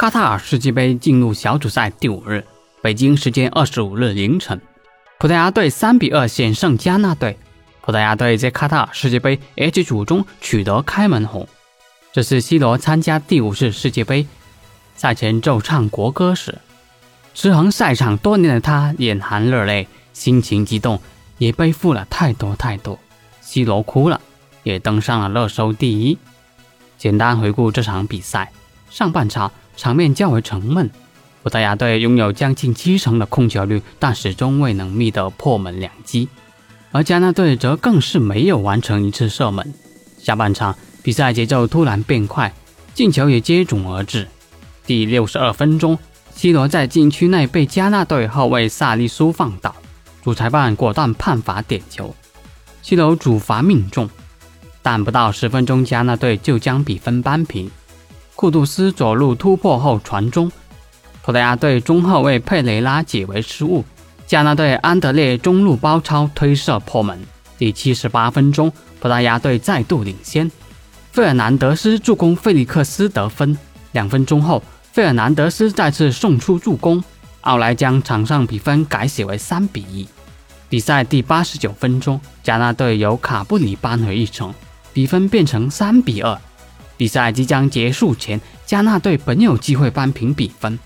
卡塔尔世界杯进入小组赛第五日，北京时间二十五日凌晨，葡萄牙队三比二险胜加纳队。葡萄牙队在卡塔尔世界杯 H 组中取得开门红。这是 C 罗参加第五次世界杯，赛前奏唱国歌时，驰骋赛场多年的他眼含热泪，心情激动。也背负了太多太多，C 罗哭了，也登上了热搜第一。简单回顾这场比赛，上半场场面较为沉闷，葡萄牙队拥有将近七成的控球率，但始终未能觅得破门良机，而加纳队则更是没有完成一次射门。下半场比赛节奏突然变快，进球也接踵而至。第六十二分钟，C 罗在禁区内被加纳队后卫萨利苏放倒。主裁判果断判罚点球，C 罗主罚命中，但不到十分钟，加纳队就将比分扳平。库杜斯左路突破后传中，葡萄牙队中后卫佩雷拉解围失误，加纳队安德烈中路包抄推射破门。第七十八分钟，葡萄牙队再度领先，费尔南德斯助攻费利克斯得分。两分钟后，费尔南德斯再次送出助攻。奥莱将场上比分改写为三比一。比赛第八十九分钟，加纳队由卡布里扳回一城，比分变成三比二。比赛即将结束前，加纳队本有机会扳平比分。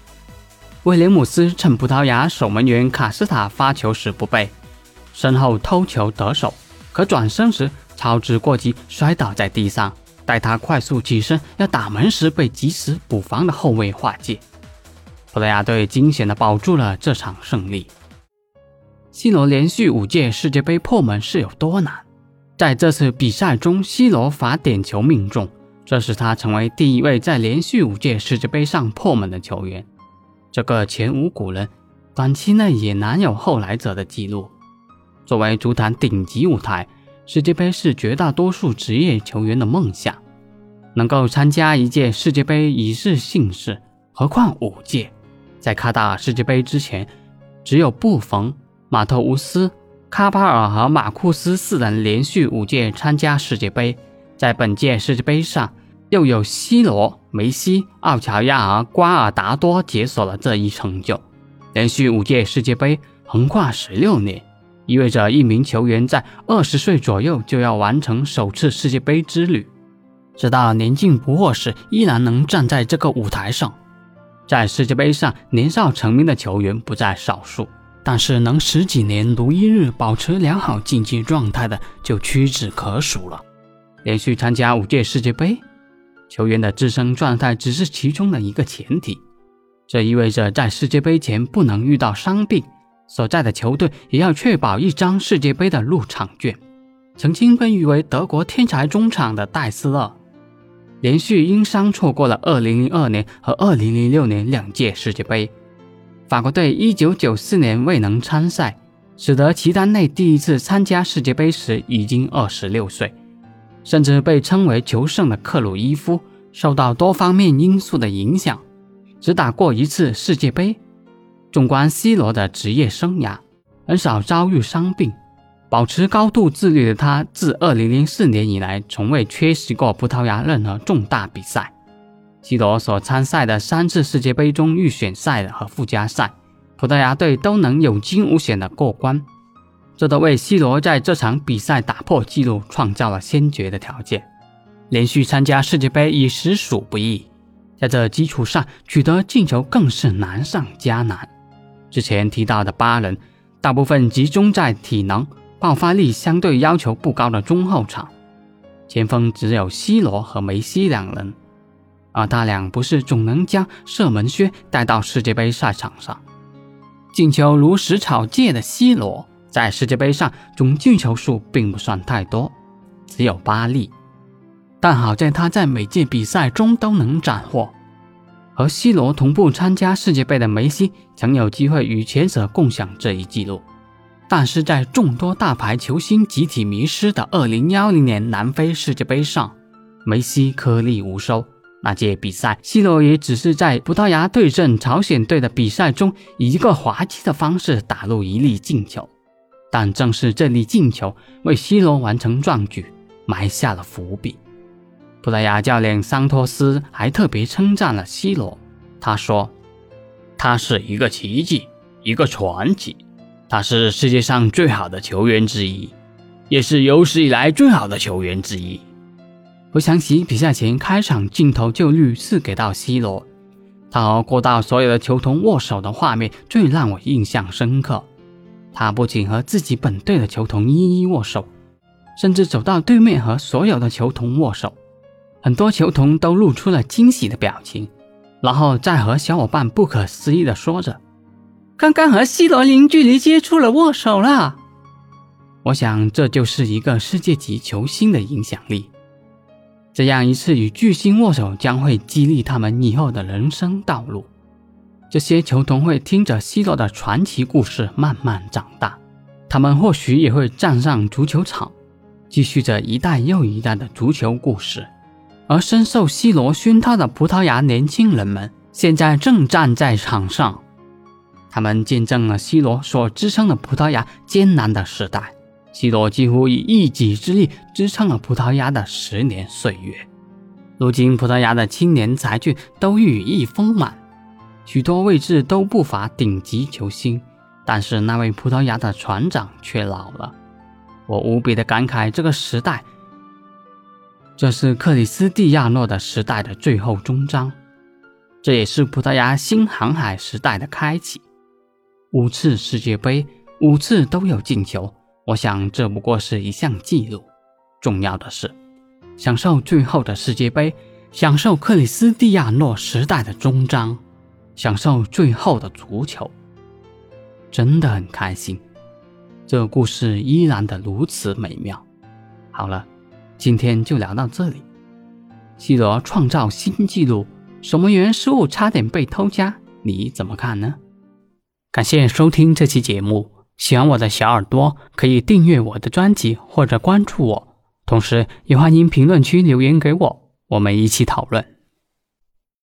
威廉姆斯趁葡萄牙守门员卡斯塔发球时不备，身后偷球得手，可转身时操之过急，摔倒在地上。待他快速起身要打门时，被及时补防的后卫化解。葡萄牙队惊险地保住了这场胜利。C 罗连续五届世界杯破门是有多难？在这次比赛中，C 罗罚点球命中，这使他成为第一位在连续五届世界杯上破门的球员。这个前无古人，短期内也难有后来者的记录。作为足坛顶级舞台，世界杯是绝大多数职业球员的梦想。能够参加一届世界杯已是幸事，何况五届。在卡塔尔世界杯之前，只有布冯、马特乌斯、卡巴尔和马库斯四人连续五届参加世界杯。在本届世界杯上，又有 C 罗、梅西、奥乔亚和瓜尔达多解锁了这一成就。连续五届世界杯横跨十六年，意味着一名球员在二十岁左右就要完成首次世界杯之旅，直到年近不惑时，依然能站在这个舞台上。在世界杯上年少成名的球员不在少数，但是能十几年如一日保持良好竞技状态的就屈指可数了。连续参加五届世界杯，球员的自身状态只是其中的一个前提。这意味着在世界杯前不能遇到伤病，所在的球队也要确保一张世界杯的入场券。曾经被誉为德国天才中场的戴斯勒。连续因伤错过了2002年和2006年两届世界杯，法国队1994年未能参赛，使得齐达内第一次参加世界杯时已经26岁，甚至被称为球圣的克鲁伊夫受到多方面因素的影响，只打过一次世界杯。纵观 C 罗的职业生涯，很少遭遇伤病。保持高度自律的他，自2004年以来从未缺席过葡萄牙任何重大比赛。C 罗所参赛的三次世界杯中预选赛和附加赛，葡萄牙队都能有惊无险的过关，这都为 C 罗在这场比赛打破纪录创造了先决的条件。连续参加世界杯已实属不易，在这基础上取得进球更是难上加难。之前提到的八人，大部分集中在体能。爆发力相对要求不高的中后场，前锋只有 C 罗和梅西两人，而他俩不是总能将射门靴带到世界杯赛场上。进球如食草芥的 C 罗，在世界杯上总进球数并不算太多，只有八粒，但好在他在每届比赛中都能斩获。和 C 罗同步参加世界杯的梅西曾有机会与前者共享这一记录，但是在众多大牌球星集体迷失的2010年南非世界杯上，梅西颗粒无收。那届比赛，C 罗也只是在葡萄牙对阵朝鲜队的比赛中，以一个滑稽的方式打入一粒进球，但正是这粒进球为 C 罗完成壮举埋下了伏笔。葡萄牙教练桑托斯还特别称赞了 C 罗，他说：“他是一个奇迹，一个传奇，他是世界上最好的球员之一，也是有史以来最好的球员之一。”回想起比赛前开场镜头就屡次给到 C 罗，他和过道所有的球童握手的画面最让我印象深刻。他不仅和自己本队的球童一一握手，甚至走到对面和所有的球童握手。很多球童都露出了惊喜的表情，然后再和小伙伴不可思议地说着：“刚刚和西罗零距离接触了，握手了。”我想，这就是一个世界级球星的影响力。这样一次与巨星握手，将会激励他们以后的人生道路。这些球童会听着 C 罗的传奇故事慢慢长大，他们或许也会站上足球场，继续着一代又一代的足球故事。而深受 C 罗熏陶的葡萄牙年轻人们，现在正站在场上，他们见证了 C 罗所支撑的葡萄牙艰难的时代。C 罗几乎以一己之力支撑了葡萄牙的十年岁月。如今，葡萄牙的青年才俊都羽翼丰满，许多位置都不乏顶级球星，但是那位葡萄牙的船长却老了。我无比的感慨，这个时代。这是克里斯蒂亚诺的时代的最后终章，这也是葡萄牙新航海时代的开启。五次世界杯，五次都有进球，我想这不过是一项记录。重要的是，享受最后的世界杯，享受克里斯蒂亚诺时代的终章，享受最后的足球，真的很开心。这故事依然的如此美妙。好了。今天就聊到这里。C 罗创造新纪录，守门员失误差点被偷家，你怎么看呢？感谢收听这期节目，喜欢我的小耳朵可以订阅我的专辑或者关注我，同时也欢迎评论区留言给我，我们一起讨论。